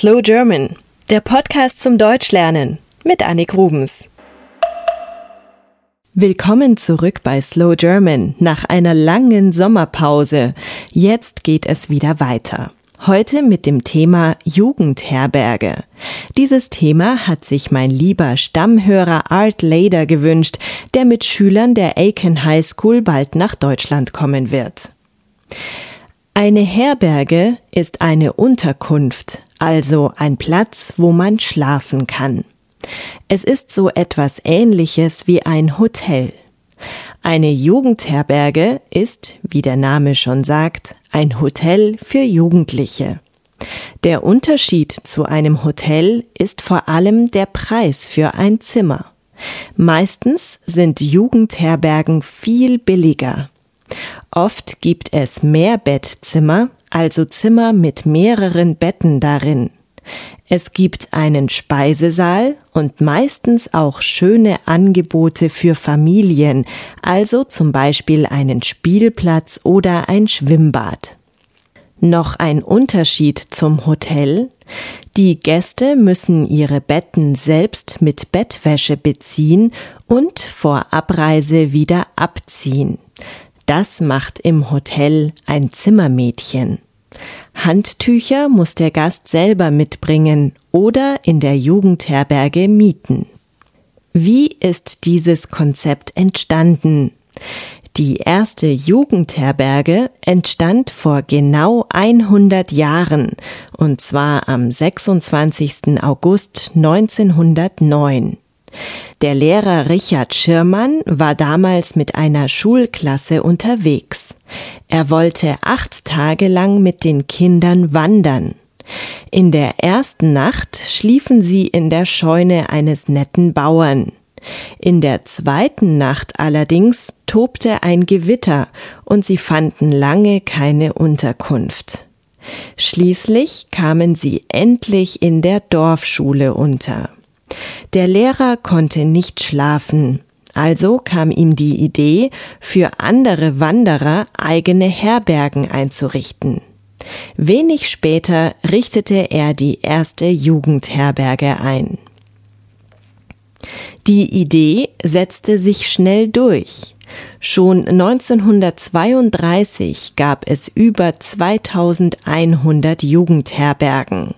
Slow German, der Podcast zum Deutschlernen mit Annik Rubens. Willkommen zurück bei Slow German nach einer langen Sommerpause. Jetzt geht es wieder weiter. Heute mit dem Thema Jugendherberge. Dieses Thema hat sich mein lieber Stammhörer Art Lader gewünscht, der mit Schülern der Aiken High School bald nach Deutschland kommen wird. Eine Herberge ist eine Unterkunft, also ein Platz, wo man schlafen kann. Es ist so etwas Ähnliches wie ein Hotel. Eine Jugendherberge ist, wie der Name schon sagt, ein Hotel für Jugendliche. Der Unterschied zu einem Hotel ist vor allem der Preis für ein Zimmer. Meistens sind Jugendherbergen viel billiger. Oft gibt es mehr Bettzimmer, also Zimmer mit mehreren Betten darin. Es gibt einen Speisesaal und meistens auch schöne Angebote für Familien, also zum Beispiel einen Spielplatz oder ein Schwimmbad. Noch ein Unterschied zum Hotel. Die Gäste müssen ihre Betten selbst mit Bettwäsche beziehen und vor Abreise wieder abziehen. Das macht im Hotel ein Zimmermädchen. Handtücher muss der Gast selber mitbringen oder in der Jugendherberge mieten. Wie ist dieses Konzept entstanden? Die erste Jugendherberge entstand vor genau 100 Jahren, und zwar am 26. August 1909. Der Lehrer Richard Schirmann war damals mit einer Schulklasse unterwegs. Er wollte acht Tage lang mit den Kindern wandern. In der ersten Nacht schliefen sie in der Scheune eines netten Bauern. In der zweiten Nacht allerdings tobte ein Gewitter und sie fanden lange keine Unterkunft. Schließlich kamen sie endlich in der Dorfschule unter. Der Lehrer konnte nicht schlafen, also kam ihm die Idee, für andere Wanderer eigene Herbergen einzurichten. Wenig später richtete er die erste Jugendherberge ein. Die Idee setzte sich schnell durch. Schon 1932 gab es über 2100 Jugendherbergen.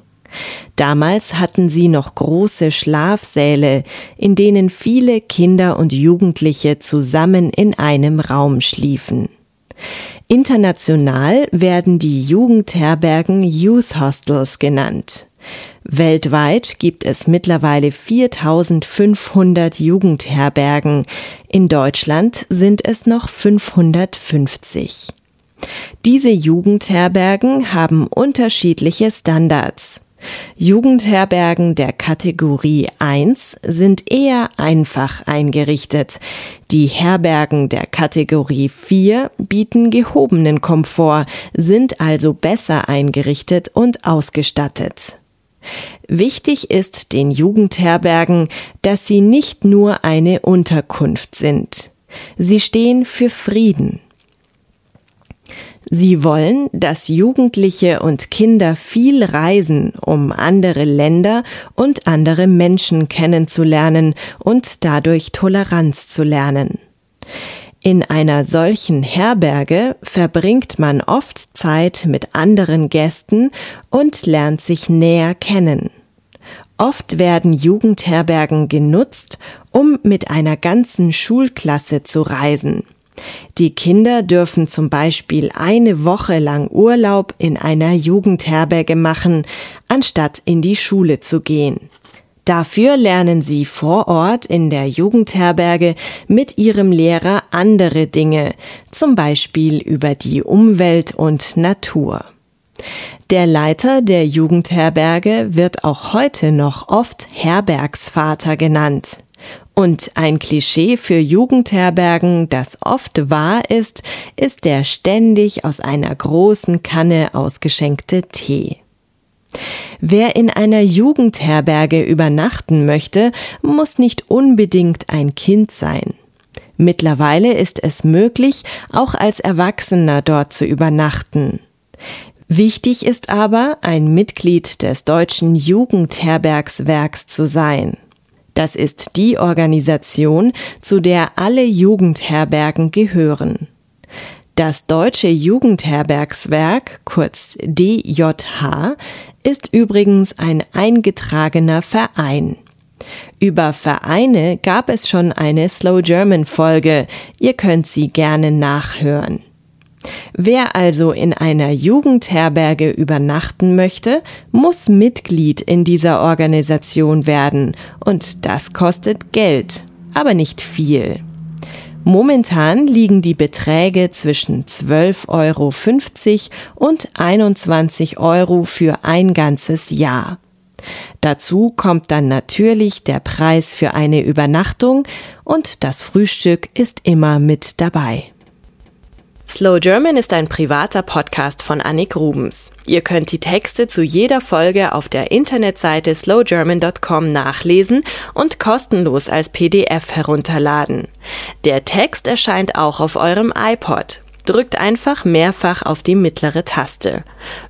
Damals hatten sie noch große Schlafsäle, in denen viele Kinder und Jugendliche zusammen in einem Raum schliefen. International werden die Jugendherbergen Youth Hostels genannt. Weltweit gibt es mittlerweile 4500 Jugendherbergen. In Deutschland sind es noch 550. Diese Jugendherbergen haben unterschiedliche Standards. Jugendherbergen der Kategorie 1 sind eher einfach eingerichtet. Die Herbergen der Kategorie 4 bieten gehobenen Komfort, sind also besser eingerichtet und ausgestattet. Wichtig ist den Jugendherbergen, dass sie nicht nur eine Unterkunft sind. Sie stehen für Frieden. Sie wollen, dass Jugendliche und Kinder viel reisen, um andere Länder und andere Menschen kennenzulernen und dadurch Toleranz zu lernen. In einer solchen Herberge verbringt man oft Zeit mit anderen Gästen und lernt sich näher kennen. Oft werden Jugendherbergen genutzt, um mit einer ganzen Schulklasse zu reisen. Die Kinder dürfen zum Beispiel eine Woche lang Urlaub in einer Jugendherberge machen, anstatt in die Schule zu gehen. Dafür lernen sie vor Ort in der Jugendherberge mit ihrem Lehrer andere Dinge, zum Beispiel über die Umwelt und Natur. Der Leiter der Jugendherberge wird auch heute noch oft Herbergsvater genannt. Und ein Klischee für Jugendherbergen, das oft wahr ist, ist der ständig aus einer großen Kanne ausgeschenkte Tee. Wer in einer Jugendherberge übernachten möchte, muss nicht unbedingt ein Kind sein. Mittlerweile ist es möglich, auch als Erwachsener dort zu übernachten. Wichtig ist aber, ein Mitglied des Deutschen Jugendherbergswerks zu sein. Das ist die Organisation, zu der alle Jugendherbergen gehören. Das Deutsche Jugendherbergswerk, kurz DJH, ist übrigens ein eingetragener Verein. Über Vereine gab es schon eine Slow German Folge. Ihr könnt sie gerne nachhören. Wer also in einer Jugendherberge übernachten möchte, muss Mitglied in dieser Organisation werden und das kostet Geld, aber nicht viel. Momentan liegen die Beträge zwischen 12,50 Euro und 21 Euro für ein ganzes Jahr. Dazu kommt dann natürlich der Preis für eine Übernachtung und das Frühstück ist immer mit dabei. Slow German ist ein privater Podcast von Annik Rubens. Ihr könnt die Texte zu jeder Folge auf der Internetseite slowgerman.com nachlesen und kostenlos als PDF herunterladen. Der Text erscheint auch auf eurem iPod. Drückt einfach mehrfach auf die mittlere Taste.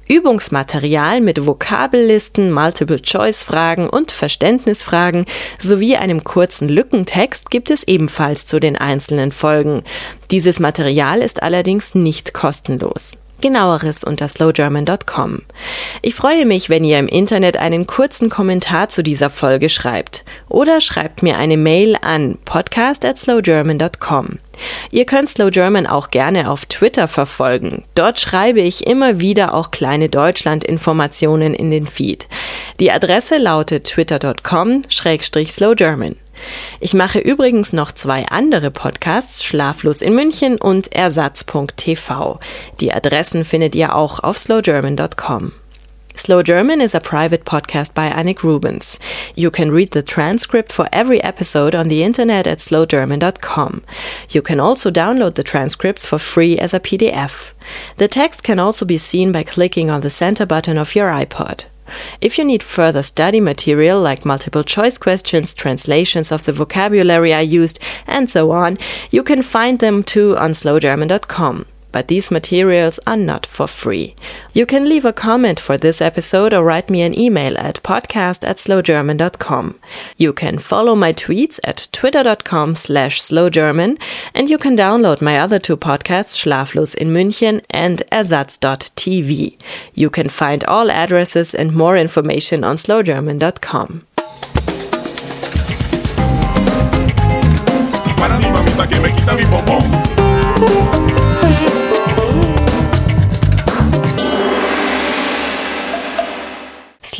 Übungsmaterial mit Vokabellisten, Multiple-Choice-Fragen und Verständnisfragen sowie einem kurzen Lückentext gibt es ebenfalls zu den einzelnen Folgen. Dieses Material ist allerdings nicht kostenlos. Genaueres unter slowgerman.com. Ich freue mich, wenn ihr im Internet einen kurzen Kommentar zu dieser Folge schreibt oder schreibt mir eine Mail an podcast at slowgerman.com. Ihr könnt Slow German auch gerne auf Twitter verfolgen. Dort schreibe ich immer wieder auch kleine Deutschland-Informationen in den Feed. Die Adresse lautet twitter.com-slowgerman. Ich mache übrigens noch zwei andere Podcasts, Schlaflos in München und Ersatz.tv. Die Adressen findet ihr auch auf slowgerman.com. Slow German is a private podcast by Annik Rubens. You can read the transcript for every episode on the internet at slowgerman.com. You can also download the transcripts for free as a PDF. The text can also be seen by clicking on the center button of your iPod. If you need further study material like multiple choice questions, translations of the vocabulary I used, and so on, you can find them too on slowgerman.com. But these materials are not for free. You can leave a comment for this episode or write me an email at podcast at slowgerman.com. You can follow my tweets at twitter.com slash slowgerman and you can download my other two podcasts, Schlaflos in München and Ersatz.tv. You can find all addresses and more information on slowgerman.com.